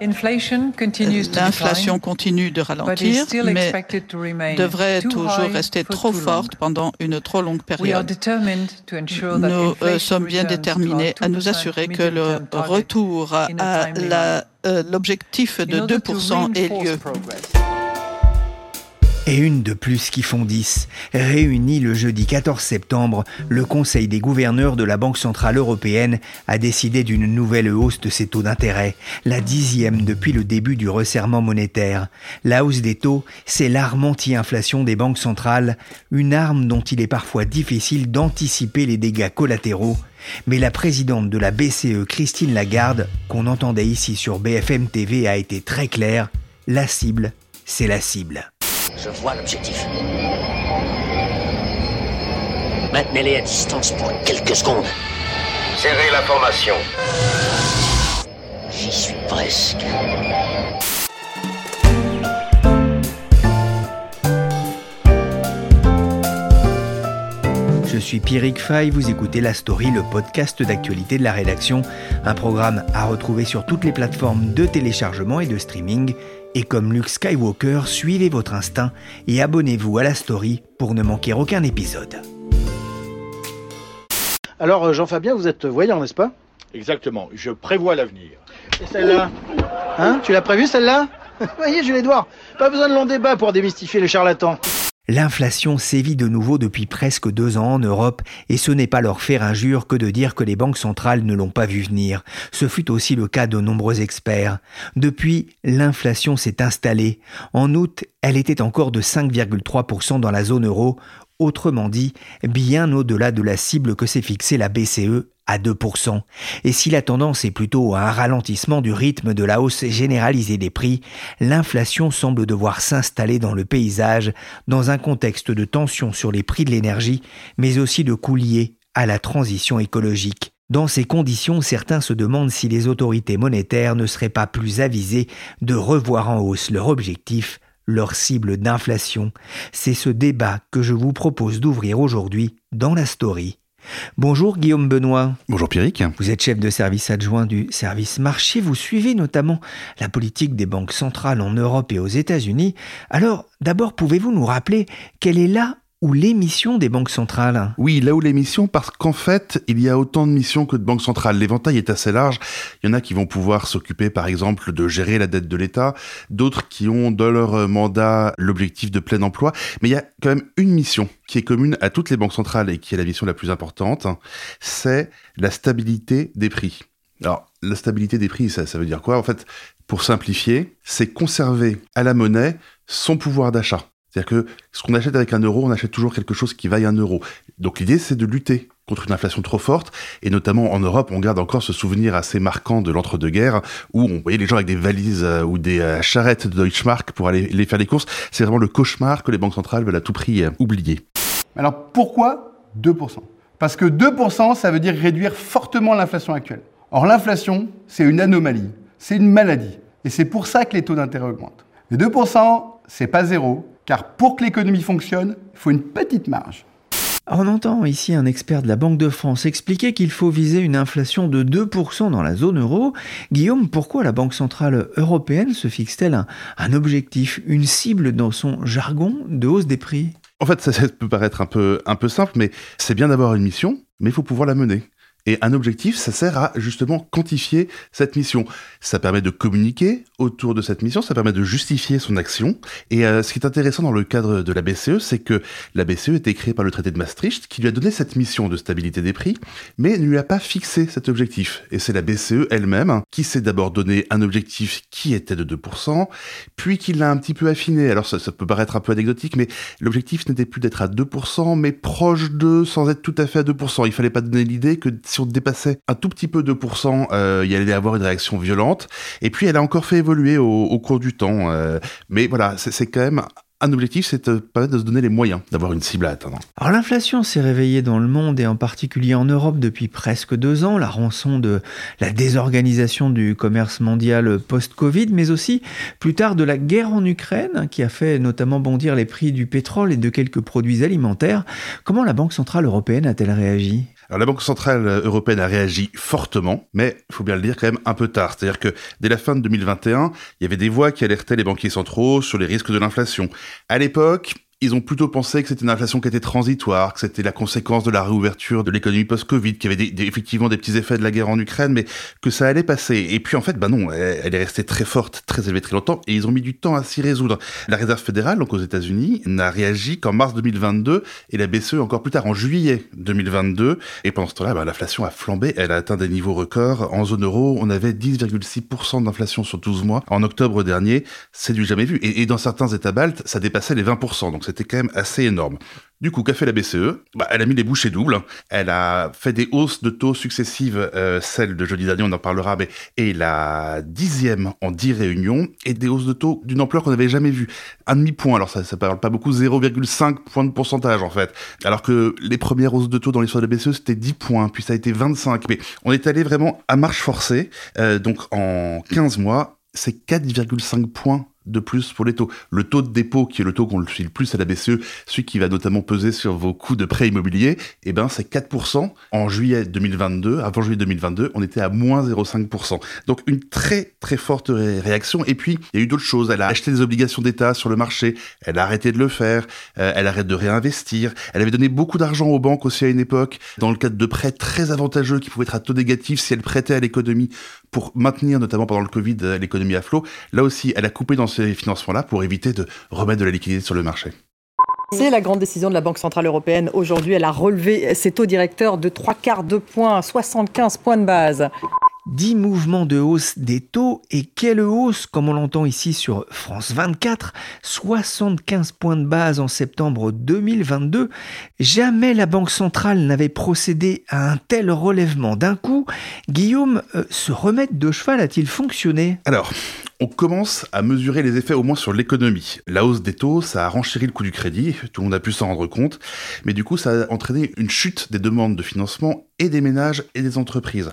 L'inflation continue de ralentir, mais devrait toujours rester trop forte pendant une trop longue période. Nous euh, sommes bien déterminés à nous assurer que le retour à euh, l'objectif de 2% ait lieu et une de plus qui font 10. Réuni le jeudi 14 septembre, le Conseil des gouverneurs de la Banque Centrale Européenne a décidé d'une nouvelle hausse de ses taux d'intérêt, la dixième depuis le début du resserrement monétaire. La hausse des taux, c'est l'arme anti-inflation des banques centrales, une arme dont il est parfois difficile d'anticiper les dégâts collatéraux. Mais la présidente de la BCE, Christine Lagarde, qu'on entendait ici sur BFM TV, a été très claire. La cible, c'est la cible. Je vois l'objectif. Maintenez-les à distance pour quelques secondes. Serrez la formation. J'y suis presque. Je suis Pierrick Fay, vous écoutez La Story, le podcast d'actualité de la rédaction, un programme à retrouver sur toutes les plateformes de téléchargement et de streaming et comme Luke Skywalker, suivez votre instinct et abonnez-vous à la story pour ne manquer aucun épisode. Alors euh, Jean-Fabien, vous êtes voyant, n'est-ce pas? Exactement, je prévois l'avenir. Et celle-là? Hein? Tu l'as prévu celle-là? Voyez Jules Edouard, pas besoin de long débat pour démystifier les charlatans. L'inflation sévit de nouveau depuis presque deux ans en Europe et ce n'est pas leur faire injure que de dire que les banques centrales ne l'ont pas vu venir. Ce fut aussi le cas de nombreux experts. Depuis, l'inflation s'est installée. En août, elle était encore de 5,3% dans la zone euro, autrement dit, bien au-delà de la cible que s'est fixée la BCE à 2%. Et si la tendance est plutôt à un ralentissement du rythme de la hausse généralisée des prix, l'inflation semble devoir s'installer dans le paysage dans un contexte de tension sur les prix de l'énergie, mais aussi de coûts liés à la transition écologique. Dans ces conditions, certains se demandent si les autorités monétaires ne seraient pas plus avisées de revoir en hausse leur objectif, leur cible d'inflation. C'est ce débat que je vous propose d'ouvrir aujourd'hui dans la story Bonjour Guillaume Benoît. Bonjour Pierrick. Vous êtes chef de service adjoint du service marché. Vous suivez notamment la politique des banques centrales en Europe et aux États-Unis. Alors, d'abord, pouvez-vous nous rappeler quelle est là ou les missions des banques centrales Oui, là où les missions, parce qu'en fait, il y a autant de missions que de banques centrales. L'éventail est assez large. Il y en a qui vont pouvoir s'occuper, par exemple, de gérer la dette de l'État, d'autres qui ont dans leur mandat l'objectif de plein emploi. Mais il y a quand même une mission qui est commune à toutes les banques centrales et qui est la mission la plus importante, c'est la stabilité des prix. Alors, la stabilité des prix, ça, ça veut dire quoi? En fait, pour simplifier, c'est conserver à la monnaie son pouvoir d'achat. C'est-à-dire que ce qu'on achète avec un euro, on achète toujours quelque chose qui vaille un euro. Donc l'idée, c'est de lutter contre une inflation trop forte, et notamment en Europe, on garde encore ce souvenir assez marquant de l'entre-deux-guerres, où on voyait les gens avec des valises euh, ou des euh, charrettes de Deutschmark pour aller les faire les courses. C'est vraiment le cauchemar que les banques centrales veulent à tout prix euh, oublier. Alors pourquoi 2% Parce que 2%, ça veut dire réduire fortement l'inflation actuelle. Or l'inflation, c'est une anomalie, c'est une maladie, et c'est pour ça que les taux d'intérêt augmentent. Les 2%, c'est pas zéro, car pour que l'économie fonctionne, il faut une petite marge. On entend ici un expert de la Banque de France expliquer qu'il faut viser une inflation de 2% dans la zone euro. Guillaume, pourquoi la Banque Centrale Européenne se fixe-t-elle un, objectif, une cible dans son jargon de hausse des prix? En fait, ça, ça, peut paraître un peu, un peu simple, mais c'est bien d'avoir une mission, mais il faut pouvoir la mener. Et un objectif, ça sert à justement quantifier cette mission. Ça permet de communiquer autour de cette mission, ça permet de justifier son action. Et euh, ce qui est intéressant dans le cadre de la BCE, c'est que la BCE été créée par le traité de Maastricht, qui lui a donné cette mission de stabilité des prix, mais ne lui a pas fixé cet objectif. Et c'est la BCE elle-même qui qui s'est d'abord donné un objectif qui était de 2%, puis qui l'a un petit peu affiné. Alors ça, ça peut paraître un peu anecdotique, mais l'objectif n'était plus d'être à 2%, mais proche de, sans être tout à fait à 2%. Il fallait pas donner l'idée que si on dépassait un tout petit peu 2%, euh, il allait avoir une réaction violente. Et puis elle a encore fait évoluer au, cours du temps. Euh, mais voilà, c'est quand même un objectif, c'est de, de se donner les moyens d'avoir une cible à atteindre. Alors l'inflation s'est réveillée dans le monde et en particulier en Europe depuis presque deux ans, la rançon de la désorganisation du commerce mondial post-Covid, mais aussi plus tard de la guerre en Ukraine qui a fait notamment bondir les prix du pétrole et de quelques produits alimentaires. Comment la Banque Centrale Européenne a-t-elle réagi? Alors la Banque Centrale Européenne a réagi fortement, mais il faut bien le dire quand même un peu tard. C'est-à-dire que dès la fin de 2021, il y avait des voix qui alertaient les banquiers centraux sur les risques de l'inflation. À l'époque, ils ont plutôt pensé que c'était une inflation qui était transitoire, que c'était la conséquence de la réouverture de l'économie post-Covid, qu'il y avait effectivement des petits effets de la guerre en Ukraine, mais que ça allait passer. Et puis en fait, bah non, elle, est restée très forte, très élevée très longtemps, et ils ont mis du temps à s'y résoudre. La Réserve fédérale, donc aux États-Unis, n'a réagi qu'en mars 2022, et la BCE encore plus tard, en juillet 2022. Et pendant ce temps-là, bah, l'inflation a flambé, elle a atteint des niveaux records. En zone euro, on avait 10,6% d'inflation sur 12 mois. En octobre dernier, c'est du jamais vu. Et, dans certains États baltes, ça dépassait les 20%. Donc c'était quand même assez énorme. Du coup, qu'a fait la BCE bah, Elle a mis les bouchées doubles. Elle a fait des hausses de taux successives, euh, celle de jeudi dernier, on en parlera, mais et la dixième en dix réunions, et des hausses de taux d'une ampleur qu'on n'avait jamais vue. Un demi-point, alors ça ne parle pas beaucoup, 0,5 points de pourcentage en fait. Alors que les premières hausses de taux dans l'histoire de la BCE, c'était 10 points, puis ça a été 25. Mais on est allé vraiment à marche forcée. Euh, donc en 15 mois, c'est 4,5 points de plus pour les taux. Le taux de dépôt, qui est le taux qu'on le suit le plus à la BCE, celui qui va notamment peser sur vos coûts de prêt immobilier, eh ben, c'est 4%. En juillet 2022, avant juillet 2022, on était à moins 0,5%. Donc, une très, très forte réaction. Et puis, il y a eu d'autres choses. Elle a acheté des obligations d'État sur le marché. Elle a arrêté de le faire. Euh, elle arrête de réinvestir. Elle avait donné beaucoup d'argent aux banques aussi à une époque, dans le cadre de prêts très avantageux qui pouvaient être à taux négatif si elle prêtait à l'économie pour maintenir, notamment pendant le Covid, l'économie à flot. Là aussi, elle a coupé dans ces financements-là pour éviter de remettre de la liquidité sur le marché. C'est la grande décision de la Banque Centrale Européenne. Aujourd'hui, elle a relevé ses taux directeurs de trois quarts de point, 75 points de base. 10 mouvements de hausse des taux et quelle hausse comme on l'entend ici sur France 24, 75 points de base en septembre 2022. Jamais la Banque centrale n'avait procédé à un tel relèvement d'un coup. Guillaume, euh, ce remède de cheval a-t-il fonctionné? Alors, on commence à mesurer les effets au moins sur l'économie. La hausse des taux, ça a renchéri le coût du crédit, tout le monde a pu s'en rendre compte, mais du coup ça a entraîné une chute des demandes de financement et des ménages et des entreprises.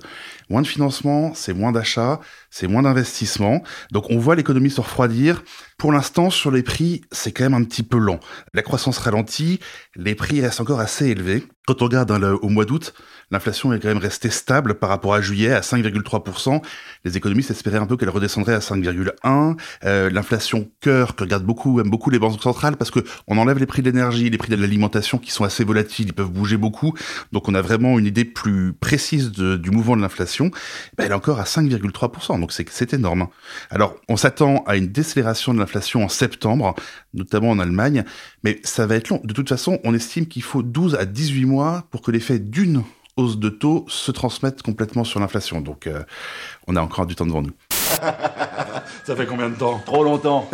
Moins de financement, c'est moins d'achats, c'est moins d'investissement, donc on voit l'économie se refroidir. Pour l'instant, sur les prix, c'est quand même un petit peu lent. La croissance ralentit, les prix restent encore assez élevés. Quand on regarde hein, au mois d'août, L'inflation est quand même restée stable par rapport à juillet à 5,3%. Les économistes espéraient un peu qu'elle redescendrait à 5,1%. Euh, l'inflation cœur que regardent beaucoup, aiment beaucoup les banques centrales parce que on enlève les prix de l'énergie, les prix de l'alimentation qui sont assez volatiles, ils peuvent bouger beaucoup. Donc on a vraiment une idée plus précise du mouvement de l'inflation. Ben, elle est encore à 5,3%. Donc c'est énorme. Alors on s'attend à une décélération de l'inflation en septembre, notamment en Allemagne, mais ça va être long. De toute façon, on estime qu'il faut 12 à 18 mois pour que l'effet d'une hausse de taux se transmettent complètement sur l'inflation. Donc euh, on a encore du temps devant nous. Ça fait combien de temps Trop longtemps.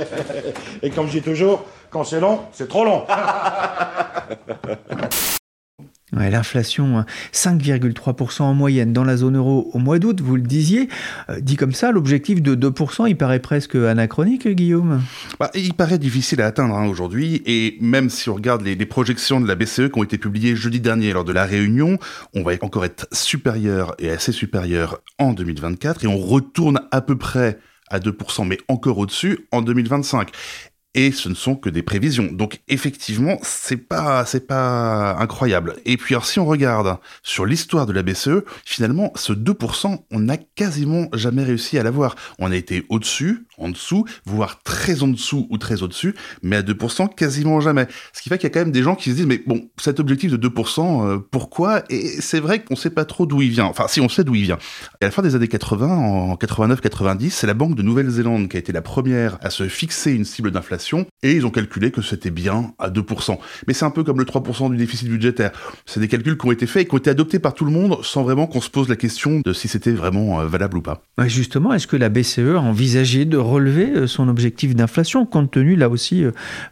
Et comme je dis toujours, quand c'est long, c'est trop long. L'inflation, 5,3% en moyenne dans la zone euro au mois d'août, vous le disiez. Euh, dit comme ça, l'objectif de 2%, il paraît presque anachronique, Guillaume? Bah, Il paraît difficile à atteindre hein, aujourd'hui, et même si on regarde les, projections de la BCE qui ont été publiées jeudi dernier lors de la réunion, on va encore être supérieur et assez supérieur en 2024, et on retourne à peu près à 2%, mais encore au-dessus en 2025 et ce ne sont que des prévisions. Donc effectivement, c'est pas c'est pas incroyable. Et puis alors si on regarde sur l'histoire de la BCE, finalement ce 2%, on n'a quasiment jamais réussi à l'avoir. On a été au-dessus en dessous, voire très en dessous ou très au-dessus, mais à 2% quasiment jamais. Ce qui fait qu'il y a quand même des gens qui se disent, mais bon, cet objectif de 2%, euh, pourquoi? Et c'est vrai qu'on sait pas trop d'où il vient. Enfin, si on sait d'où il vient. à la fin des années 80, en 89-90, c'est la Banque de Nouvelle-Zélande qui a été la première à se fixer une cible d'inflation, et ils ont calculé que c'était bien à 2%. Mais c'est un peu comme le 3% du déficit budgétaire. C'est des calculs qui ont été faits et qui ont été adoptés par tout le monde sans vraiment qu'on se pose la question de si c'était vraiment euh, valable ou pas. justement, est-ce que la BCE a envisagé de relever euh, son objectif d'inflation compte tenu là aussi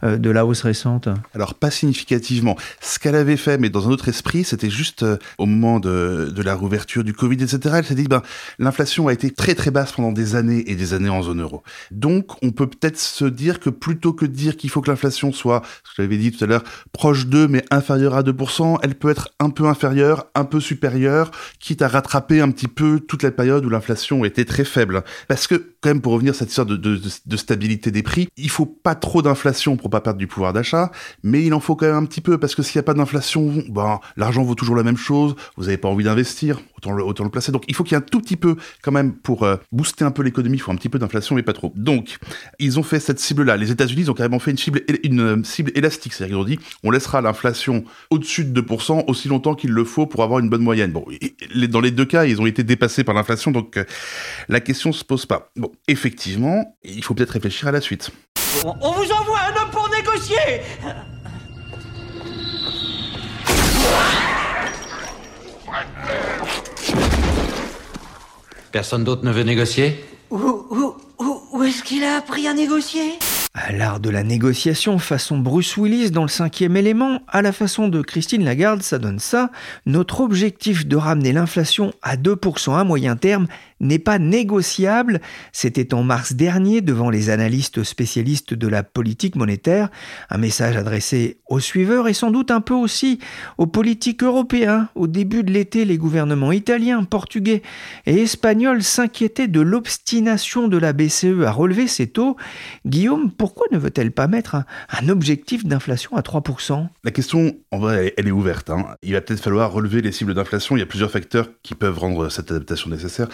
euh, de la hausse récente Alors pas significativement. Ce qu'elle avait fait, mais dans un autre esprit, c'était juste au moment de, de, la rouverture du Covid, etc. Elle s'est dit, ben, l'inflation a été très très basse pendant des années et des années en zone euro. Donc on peut peut-être se dire que plutôt que de dire qu'il faut que l'inflation soit, ce que j'avais dit tout à l'heure, proche d'eux mais inférieure à 2%, elle peut être un peu inférieure, un peu supérieure, quitte à rattraper un petit peu toute la période où l'inflation était très faible. Parce que, même, pour revenir à cette histoire de, stabilité des prix, il faut pas trop d'inflation pour pas perdre du pouvoir d'achat, mais il en faut quand même un petit peu, parce que s'il n'y a pas d'inflation, ben, l'argent vaut toujours la même chose, vous n'avez pas envie d'investir, autant le, autant le placer. Donc il faut qu'il y ait un tout petit peu, quand même, pour euh, booster un peu l'économie, il faut un petit peu d'inflation, mais pas trop. Donc, ils ont fait cette cible-là. Les États-Unis ont carrément fait une cible, une euh, cible élastique, c'est-à-dire qu'ils ont dit, on laissera l'inflation au-dessus de 2% aussi longtemps qu'il le faut pour avoir une bonne moyenne. Bon, dans les deux cas, ils ont été dépassés par l'inflation, donc euh, la question se pose pas. Bon, effectivement, il faut peut-être réfléchir à la suite. On vous envoie un homme pour négocier Personne d'autre ne veut négocier? Où, où, où, où est-ce qu'il a appris à négocier? À l'art de la négociation façon Bruce Willis dans le cinquième élément, à la façon de Christine Lagarde, ça donne ça. Notre objectif de ramener l'inflation à 2% à moyen terme n'est pas négociable. C'était en mars dernier devant les analystes spécialistes de la politique monétaire. Un message adressé aux suiveurs et sans doute un peu aussi aux politiques européens. Au début de l'été, les gouvernements italiens, portugais et espagnols s'inquiétaient de l'obstination de la BCE à relever ses taux. Guillaume, pourquoi ne veut-elle pas mettre un, objectif d'inflation à 3% La question, en vrai, elle est ouverte. Hein. Il va peut-être falloir relever les cibles d'inflation. Il y a plusieurs facteurs qui peuvent rendre cette adaptation nécessaire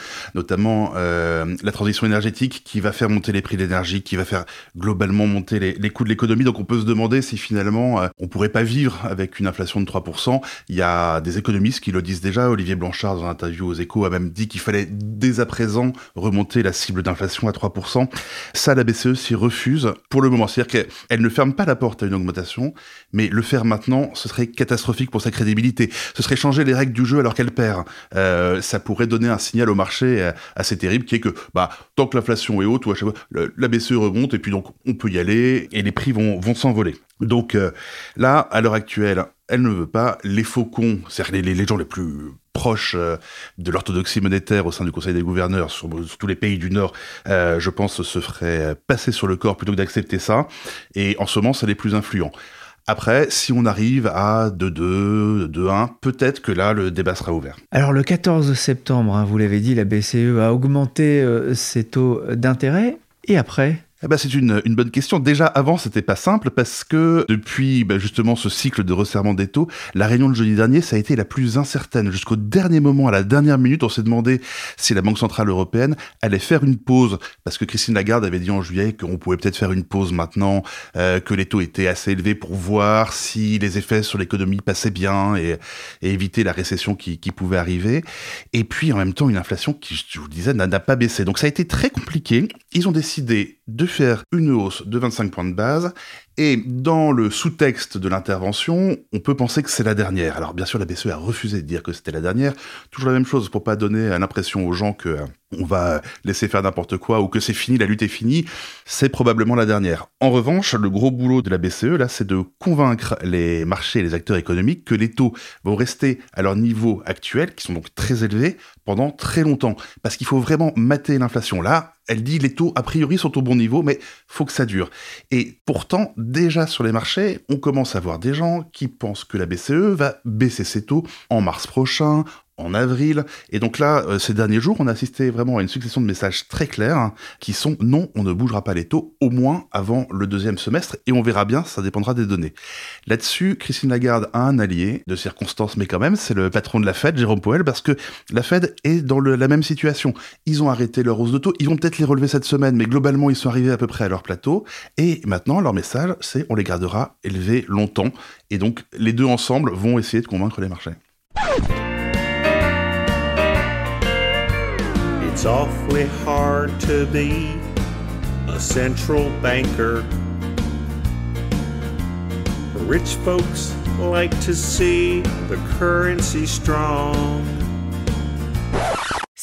euh, la transition énergétique qui va faire monter les prix de l'énergie, qui va faire globalement monter les, coûts de l'économie. Donc on peut se demander si finalement euh, on pourrait pas vivre avec une inflation de 3%. Il y a des économistes qui le disent déjà. Olivier Blanchard, dans un interview aux échos, a même dit qu'il fallait dès à présent remonter la cible d'inflation à 3%. Ça, la BCE s'y refuse pour le moment. C'est-à-dire qu'elle ne ferme pas la porte à une augmentation, mais le faire maintenant, ce serait catastrophique pour sa crédibilité. Ce serait changer les règles du jeu alors qu'elle perd. Euh, ça pourrait donner un signal au marché euh, assez terrible qui est que bah, tant que l'inflation est haute, ou à chaque fois, la BCE remonte et puis donc on peut y aller et les prix vont, vont s'envoler. Donc euh, là, à l'heure actuelle, elle ne veut pas. Les faucons, c'est-à-dire les, les, gens les plus proches de l'orthodoxie monétaire au sein du Conseil des gouverneurs sur, tous les pays du Nord, je pense, se feraient passer sur le corps plutôt que d'accepter ça. Et en ce moment, c'est les plus influents. Après, si on arrive à 2-2, 2-1, peut-être que là, le débat sera ouvert. Alors le 14 septembre, hein, vous l'avez dit, la BCE a augmenté euh, ses taux d'intérêt. Et après? Eh ben, c'est une, une, bonne question. Déjà, avant, c'était pas simple parce que depuis ben, justement ce cycle de resserrement des taux, la réunion de jeudi dernier, ça a été la plus incertaine. Jusqu'au dernier moment, à la dernière minute, on s'est demandé si la Banque Centrale Européenne allait faire une pause parce que Christine Lagarde avait dit en juillet qu'on pouvait peut-être faire une pause maintenant, euh, que les taux étaient assez élevés pour voir si les effets sur l'économie passaient bien et, et, éviter la récession qui, qui, pouvait arriver. Et puis, en même temps, une inflation qui, je vous le disais, n'a pas baissé. Donc ça a été très compliqué. Ils ont décidé de faire une hausse de 25 points de base et dans le sous-texte de l'intervention, on peut penser que c'est la dernière. Alors bien sûr, la BCE a refusé de dire que c'était la dernière. Toujours la même chose pour pas donner l'impression aux gens que euh, on va laisser faire n'importe quoi ou que c'est fini, la lutte est finie. C'est probablement la dernière. En revanche, le gros boulot de la BCE, là, c'est de convaincre les marchés et les acteurs économiques que les taux vont rester à leur niveau actuel, qui sont donc très élevés, pendant très longtemps. Parce qu'il faut vraiment mater l'inflation. Là, elle dit les taux a priori sont au bon niveau, mais faut que ça dure. Et pourtant, déjà sur les marchés, on commence à voir des gens qui pensent que la BCE va baisser ses taux en mars prochain, en avril. Et donc là, euh, ces derniers jours, on a assisté vraiment à une succession de messages très clairs hein, qui sont non, on ne bougera pas les taux, au moins avant le deuxième semestre, et on verra bien, ça dépendra des données. Là-dessus, Christine Lagarde a un allié de circonstance, mais quand même, c'est le patron de la Fed, Jérôme Powell, parce que la Fed est dans la même situation. Ils ont arrêté leur hausse de taux, ils vont peut-être les relever cette semaine, mais globalement, ils sont arrivés à peu près à leur plateau, et maintenant, leur message, c'est on les gardera élevés longtemps, et donc les deux ensemble vont essayer de convaincre les marchés. It's awfully hard to be a central banker. Rich folks like to see the currency strong.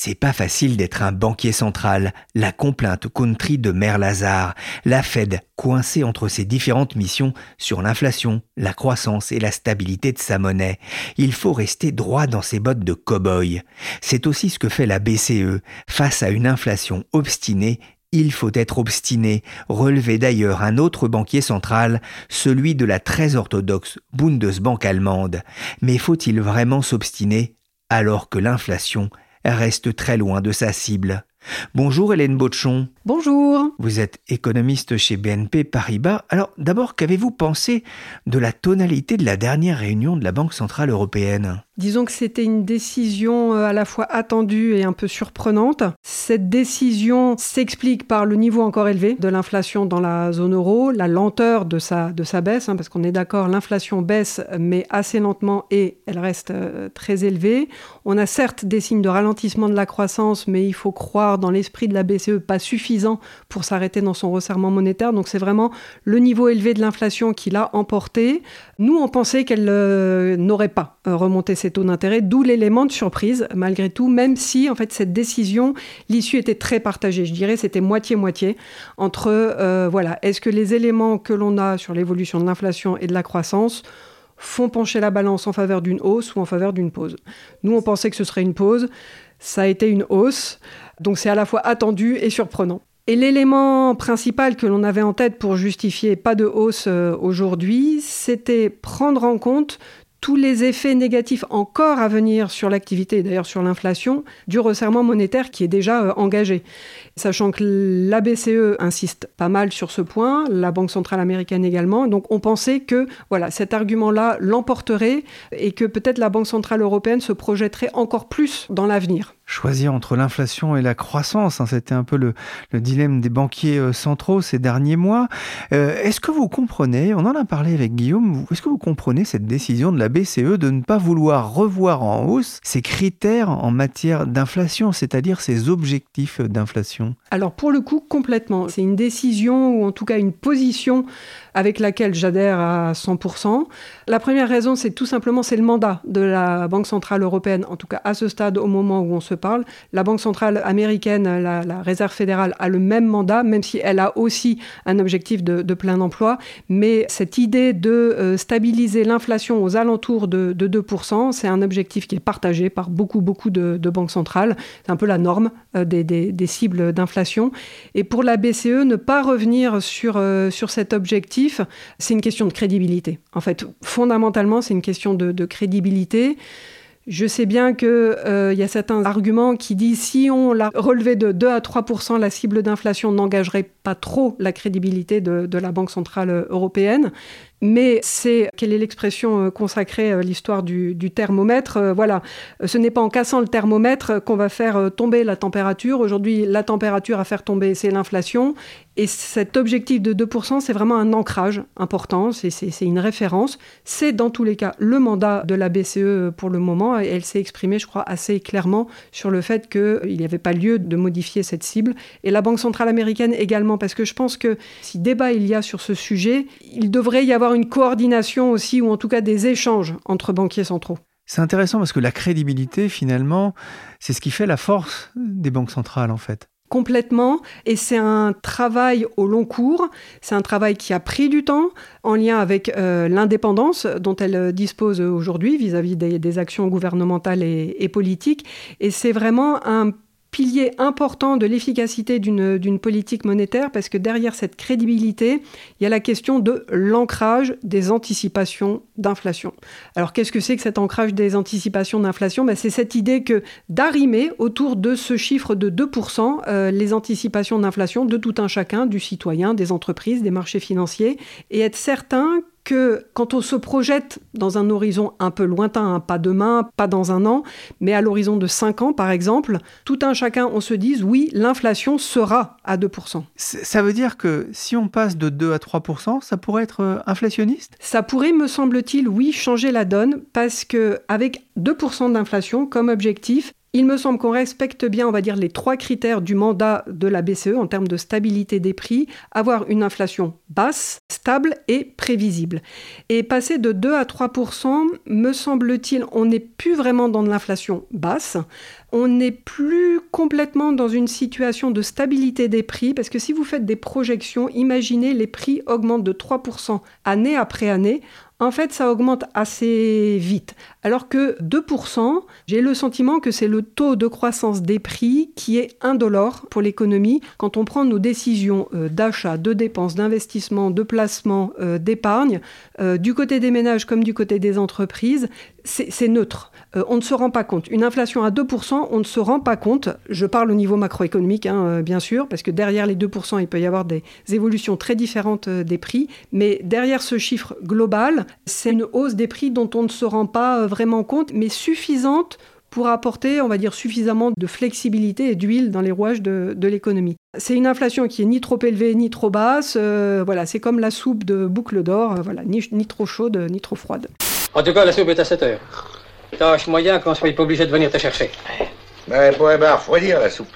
C'est pas facile d'être un banquier central. La complainte country de Mère Lazare, la Fed coincée entre ses différentes missions sur l'inflation, la croissance et la stabilité de sa monnaie. Il faut rester droit dans ses bottes de cow-boy. C'est aussi ce que fait la BCE face à une inflation obstinée il faut être obstiné, relevait d'ailleurs un autre banquier central, celui de la très orthodoxe Bundesbank allemande. Mais faut-il vraiment s'obstiner alors que l'inflation reste très loin de sa cible. Bonjour Hélène Botchon. Bonjour. Vous êtes économiste chez BNP Paribas. Alors d'abord, qu'avez-vous pensé de la tonalité de la dernière réunion de la Banque Centrale Européenne? Disons que c'était une décision euh, à la fois attendue et un peu surprenante. Cette décision s'explique par le niveau encore élevé de l'inflation dans la zone euro, la lenteur de sa, de sa baisse, hein, parce qu'on est d'accord, l'inflation baisse, mais assez lentement et elle reste euh, très élevée. On a certes des signes de ralentissement de la croissance, mais il faut croire dans l'esprit de la BCE pas suffisant pour s'arrêter dans son resserrement monétaire. Donc c'est vraiment le niveau élevé de l'inflation qui l'a emporté. Nous, on pensait qu'elle euh, n'aurait pas remonté ses taux d'intérêt, d'où l'élément de surprise malgré tout, même si en fait cette décision, l'issue était très partagée. Je dirais c'était moitié-moitié entre euh, voilà, est-ce que les éléments que l'on a sur l'évolution de l'inflation et de la croissance font pencher la balance en faveur d'une hausse ou en faveur d'une pause? Nous, on pensait que ce serait une pause. Ça a été une hausse. Donc c'est à la fois attendu et surprenant. Et l'élément principal que l'on avait en tête pour justifier pas de hausse euh, aujourd'hui, c'était prendre en compte tous les effets négatifs encore à venir sur l'activité et d'ailleurs sur l'inflation du resserrement monétaire qui est déjà euh, engagé. Sachant que la BCE insiste pas mal sur ce point, la Banque centrale américaine également. Donc on pensait que cet argument-là l'emporterait et que peut-être la Banque centrale européenne se projetterait encore plus dans l'avenir choisir entre l'inflation et la croissance. Hein, c'était un peu le, dilemme des banquiers euh, centraux ces derniers mois. Euh, est-ce que vous comprenez, on en a parlé avec Guillaume, est-ce que vous comprenez cette décision de la BCE de ne pas vouloir revoir en hausse ses critères en matière d'inflation, c'est-à-dire ses objectifs d'inflation? Alors pour le coup, complètement. C'est une décision ou en tout cas une position avec laquelle j'adhère à 100%. La première raison, c'est tout simplement c'est le mandat de la Banque centrale européenne, en tout cas à ce stade, au moment où on se parle. La Banque centrale américaine, la, Réserve fédérale, a le même mandat, même si elle a aussi un objectif de, plein emploi. Mais cette idée de euh, stabiliser l'inflation aux alentours de, 2%, c'est un objectif qui est partagé par beaucoup, beaucoup de, banques centrales. C'est un peu la norme euh, des, cibles d'inflation. Et pour la BCE, ne pas revenir sur, euh, sur cet objectif, c'est une question de crédibilité. En fait, fondamentalement, c'est une question de, crédibilité. Je sais bien qu'il euh, y a certains arguments qui disent si on l'a relevé de 2 à 3% la cible d'inflation n'engagerait pas trop la crédibilité de, la Banque centrale européenne. Mais c'est, quelle est l'expression euh, consacrée à l'histoire du, thermomètre euh, Voilà, ce n'est pas en cassant le thermomètre qu'on va faire tomber la température. Aujourd'hui, la température à faire tomber, c'est l'inflation. Et cet objectif de 2%, c'est vraiment un ancrage important, c'est une référence. C'est dans tous les cas le mandat de la BCE pour le moment. Et elle s'est exprimée, je crois, assez clairement sur le fait qu'il n'y avait pas lieu de modifier cette cible. Et la Banque centrale américaine également, parce que je pense que si débat il y a sur ce sujet, il devrait y avoir une coordination aussi, ou en tout cas des échanges entre banquiers centraux. C'est intéressant parce que la crédibilité, finalement, c'est ce qui fait la force des banques centrales, en fait complètement. Et c'est un travail au long cours, c'est un travail qui a pris du temps en lien avec euh, l'indépendance dont elle dispose aujourd'hui vis-à-vis des, actions gouvernementales et politiques. Et c'est vraiment un pilier important de l'efficacité d'une politique monétaire parce que derrière cette crédibilité, il y a la question de l'ancrage des anticipations d'inflation. Alors qu'est-ce que c'est que cet ancrage des anticipations d'inflation? Ben, C'est cette idée que d'arrimer autour de ce chiffre de 2% euh, les anticipations d'inflation de tout un chacun, du citoyen, des entreprises, des marchés financiers, et être certain que quand on se projette dans un horizon un peu lointain, hein, pas demain, pas dans un an, mais à l'horizon de 5 ans par exemple, tout un chacun, on se dise oui, l'inflation sera à 2%. Ça veut dire que si on passe de 2 à 3%, ça pourrait être euh, inflationniste? Ça pourrait, me semble-t-il, oui, changer la donne parce que avec 2% d'inflation comme objectif, il me semble qu'on respecte bien, on va les trois critères du mandat de la BCE en termes de stabilité des prix, avoir une inflation basse, stable et prévisible. Et passer de 2 à 3% me semble-t-il, on n'est plus vraiment dans de l'inflation basse, on n'est plus complètement dans une situation de stabilité des prix, parce que si vous faites des projections, imaginez les prix augmentent de 3% année après année en fait, ça augmente assez vite. Alors que 2%, j'ai le sentiment que c'est le taux de croissance des prix qui est indolore pour l'économie. Quand on prend nos décisions euh, d'achat, de dépenses, d'investissement, de placement, euh, d'épargne, euh, du côté des ménages comme du côté des entreprises, c'est neutre. on ne se rend pas compte. Une inflation à 2%, on ne se rend pas compte. Je parle au niveau macroéconomique, hein, bien sûr, parce que derrière les 2%, il peut y avoir des évolutions très différentes des prix. Mais derrière ce chiffre global, c'est une hausse des prix dont on ne se rend pas euh, vraiment compte, mais suffisante pour apporter, on va dire, suffisamment de flexibilité et d'huile dans les rouages de, l'économie. C'est une inflation qui est ni trop élevée ni trop basse. Euh, voilà, c'est comme la soupe de boucle d'or, euh, voilà, ni, ni, trop chaude ni trop froide. En tout cas, la soupe est à 7 heures. Tâche moyen qu'on soit pas obligé de venir te chercher. Mais pour refroidir la soupe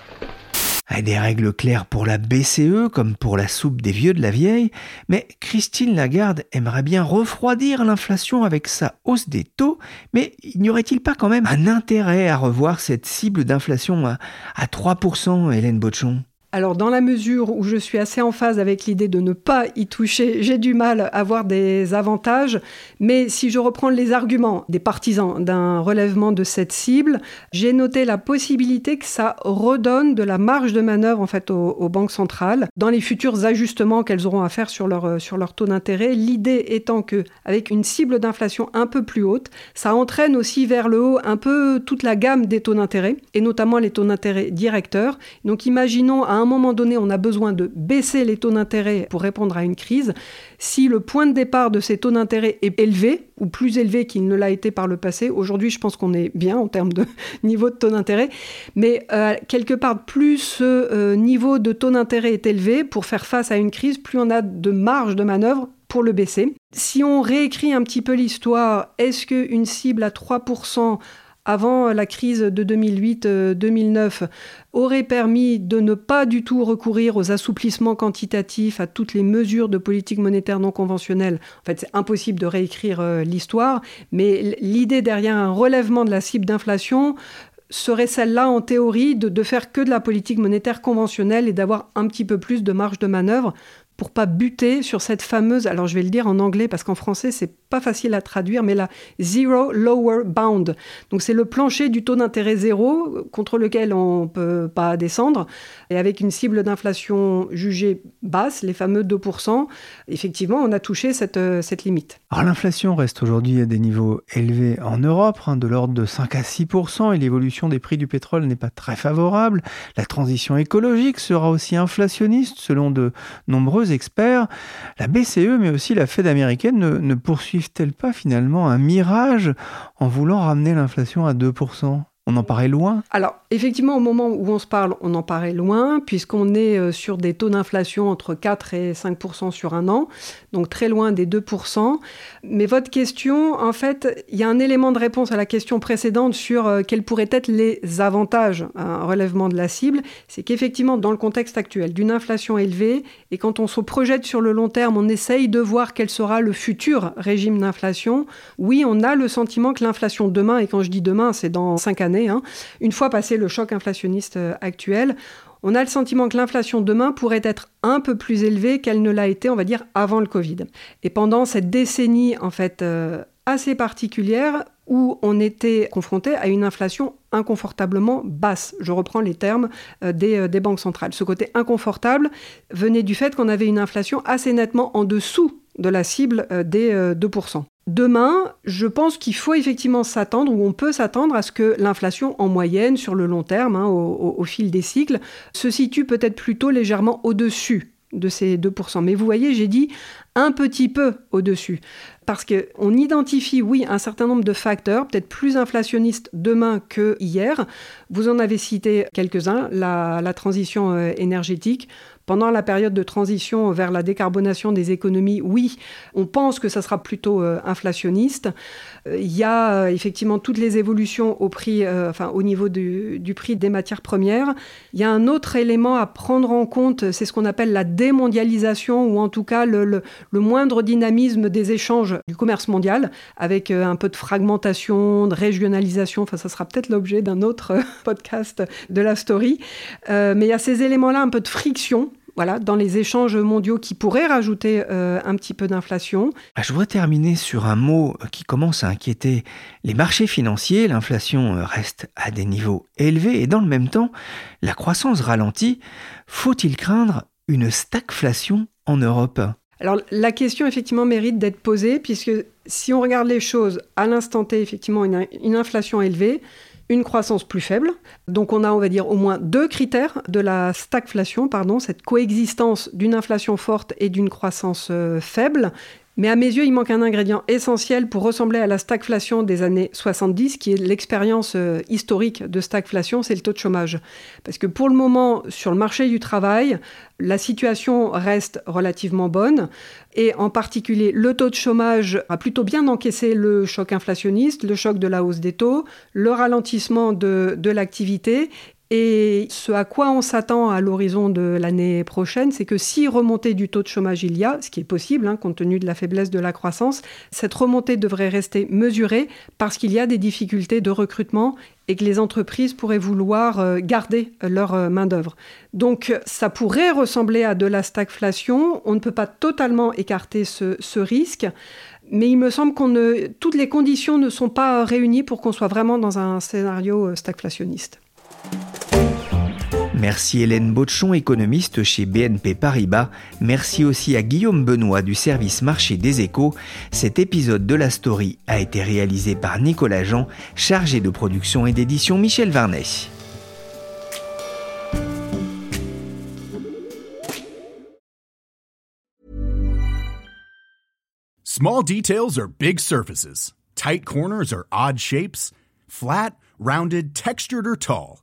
des règles claires pour la BCE comme pour la soupe des vieux de la vieille, mais Christine Lagarde aimerait bien refroidir l'inflation avec sa hausse des taux, mais n'y aurait-il pas quand même un intérêt à revoir cette cible d'inflation à, à 3%, Hélène Bochon alors dans la mesure où je suis assez en phase avec l'idée de ne pas y toucher, j'ai du mal à voir des avantages, mais si je reprends les arguments des partisans d'un relèvement de cette cible, j'ai noté la possibilité que ça redonne de la marge de manœuvre en fait aux, banques centrales dans les futurs ajustements qu'elles auront à faire sur leur, sur leur taux d'intérêt. L'idée étant que avec une cible d'inflation un peu plus haute, ça entraîne aussi vers le haut un peu toute la gamme des taux d'intérêt et notamment les taux d'intérêt directeurs. Donc imaginons à un moment donné, on a besoin de baisser les taux d'intérêt pour répondre à une crise, si le point de départ de ces taux d'intérêt est élevé, ou plus élevé qu'il ne l'a été par le passé, aujourd'hui je pense qu'on est bien en termes de niveau de taux d'intérêt, mais euh, quelque part, plus ce euh, niveau de taux d'intérêt est élevé pour faire face à une crise, plus on a de marge de manœuvre pour le baisser. Si on réécrit un petit peu l'histoire, est-ce qu'une cible à 3% avant la crise de 2008-2009 aurait permis de ne pas du tout recourir aux assouplissements quantitatifs, à toutes les mesures de politique monétaire non conventionnelle. En fait, c'est impossible de réécrire euh, l'histoire, mais l'idée derrière un relèvement de la cible d'inflation serait celle-là en théorie de, de faire que de la politique monétaire conventionnelle et d'avoir un petit peu plus de marge de manœuvre pour pas buter sur cette fameuse, alors je vais le dire en anglais parce qu'en français c'est pas facile à traduire, mais la zero lower bound. Donc c'est le plancher du taux d'intérêt zéro contre lequel on peut pas descendre et avec une cible d'inflation jugée basse, les fameux 2%, effectivement on a touché cette, euh, cette limite. Alors l'inflation reste aujourd'hui à des niveaux élevés en Europe, hein, de l'ordre de 5 à 6%, et l'évolution des prix du pétrole n'est pas très favorable. La transition écologique sera aussi inflationniste selon de nombreux experts, la BCE mais aussi la Fed américaine ne, ne poursuivent-elles pas finalement un mirage en voulant ramener l'inflation à 2% on en paraît loin Alors, effectivement, au moment où on se parle, on en paraît loin, puisqu'on est euh, sur des taux d'inflation entre 4 et 5% sur un an, donc très loin des 2% Mais votre question, en fait, il y a un élément de réponse à la question précédente sur euh, quels pourraient être les avantages à un relèvement de la cible. C'est qu'effectivement, dans le contexte actuel d'une inflation élevée, et quand on se projette sur le long terme, on essaye de voir quel sera le futur régime d'inflation. Oui, on a le sentiment que l'inflation demain, et quand je dis demain, c'est dans 5 années, Hein. Une fois passé le choc inflationniste euh, actuel, on a le sentiment que l'inflation demain pourrait être un peu plus élevée qu'elle ne l'a été, on va dire, avant le Covid. Et pendant cette décennie, en fait, euh, assez particulière où on était confronté à une inflation inconfortablement basse. Je reprends les termes euh, des, des banques centrales. Ce côté inconfortable venait du fait qu'on avait une inflation assez nettement en dessous de la cible des 2%. Demain, je pense qu'il faut effectivement s'attendre, ou on peut s'attendre à ce que l'inflation en moyenne, sur le long terme, hein, au, fil des cycles, se situe peut-être plutôt légèrement au-dessus de ces 2%. Mais vous voyez, j'ai dit un petit peu au-dessus. Parce qu'on identifie, oui, un certain nombre de facteurs, peut-être plus inflationnistes demain que hier. Vous en avez cité quelques-uns, la transition euh, énergétique. Pendant la période de transition vers la décarbonation des économies, oui, on pense que ça sera plutôt euh, inflationniste. Euh, il y a euh, effectivement toutes les évolutions au prix, enfin au niveau du, prix des matières premières. Il y a un autre élément à prendre en compte, c'est ce qu'on appelle la démondialisation ou en tout cas le, moindre dynamisme des échanges du commerce mondial, avec un peu de fragmentation, de régionalisation. Enfin, ça sera peut-être l'objet d'un autre podcast de la story. mais il y a ces éléments-là, un peu de friction voilà, dans les échanges mondiaux qui pourraient rajouter euh, un petit peu d'inflation. Ah, je voudrais terminer sur un mot qui commence à inquiéter les marchés financiers. L'inflation euh, reste à des niveaux élevés et dans le même temps, la croissance ralentit. Faut-il craindre une stagflation en Europe? Alors la question effectivement mérite d'être posée puisque si on regarde les choses à l'instant T, effectivement une inflation élevée, une croissance plus faible. Donc on a, on va dire, au moins deux critères de la stagflation, pardon, cette coexistence d'une inflation forte et d'une croissance euh, faible. Mais à mes yeux, il manque un ingrédient essentiel pour ressembler à la stagflation des années 70, qui est l'expérience euh, historique de stagflation, c'est le taux de chômage. Parce que pour le moment, sur le marché du travail, la situation reste relativement bonne. Et en particulier, le taux de chômage a plutôt bien encaissé le choc inflationniste, le choc de la hausse des taux, le ralentissement de, de l'activité et ce à quoi on s'attend à l'horizon de l'année prochaine, c'est que si remontée du taux de chômage il y a, ce qui est possible hein, compte tenu de la faiblesse de la croissance, cette remontée devrait rester mesurée parce qu'il y a des difficultés de recrutement et que les entreprises pourraient vouloir euh, garder leur euh, main-d'œuvre. Donc ça pourrait ressembler à de la stagflation. On ne peut pas totalement écarter ce, ce risque. Mais il me semble que toutes les conditions ne sont pas réunies pour qu'on soit vraiment dans un scénario euh, stagflationniste. Merci Hélène Botchon, économiste chez BNP Paribas. Merci aussi à Guillaume Benoît du service marché des échos. Cet épisode de la story a été réalisé par Nicolas Jean, chargé de production et d'édition Michel Varnet. Small details are big surfaces. Tight corners are odd shapes. Flat, rounded, textured or tall.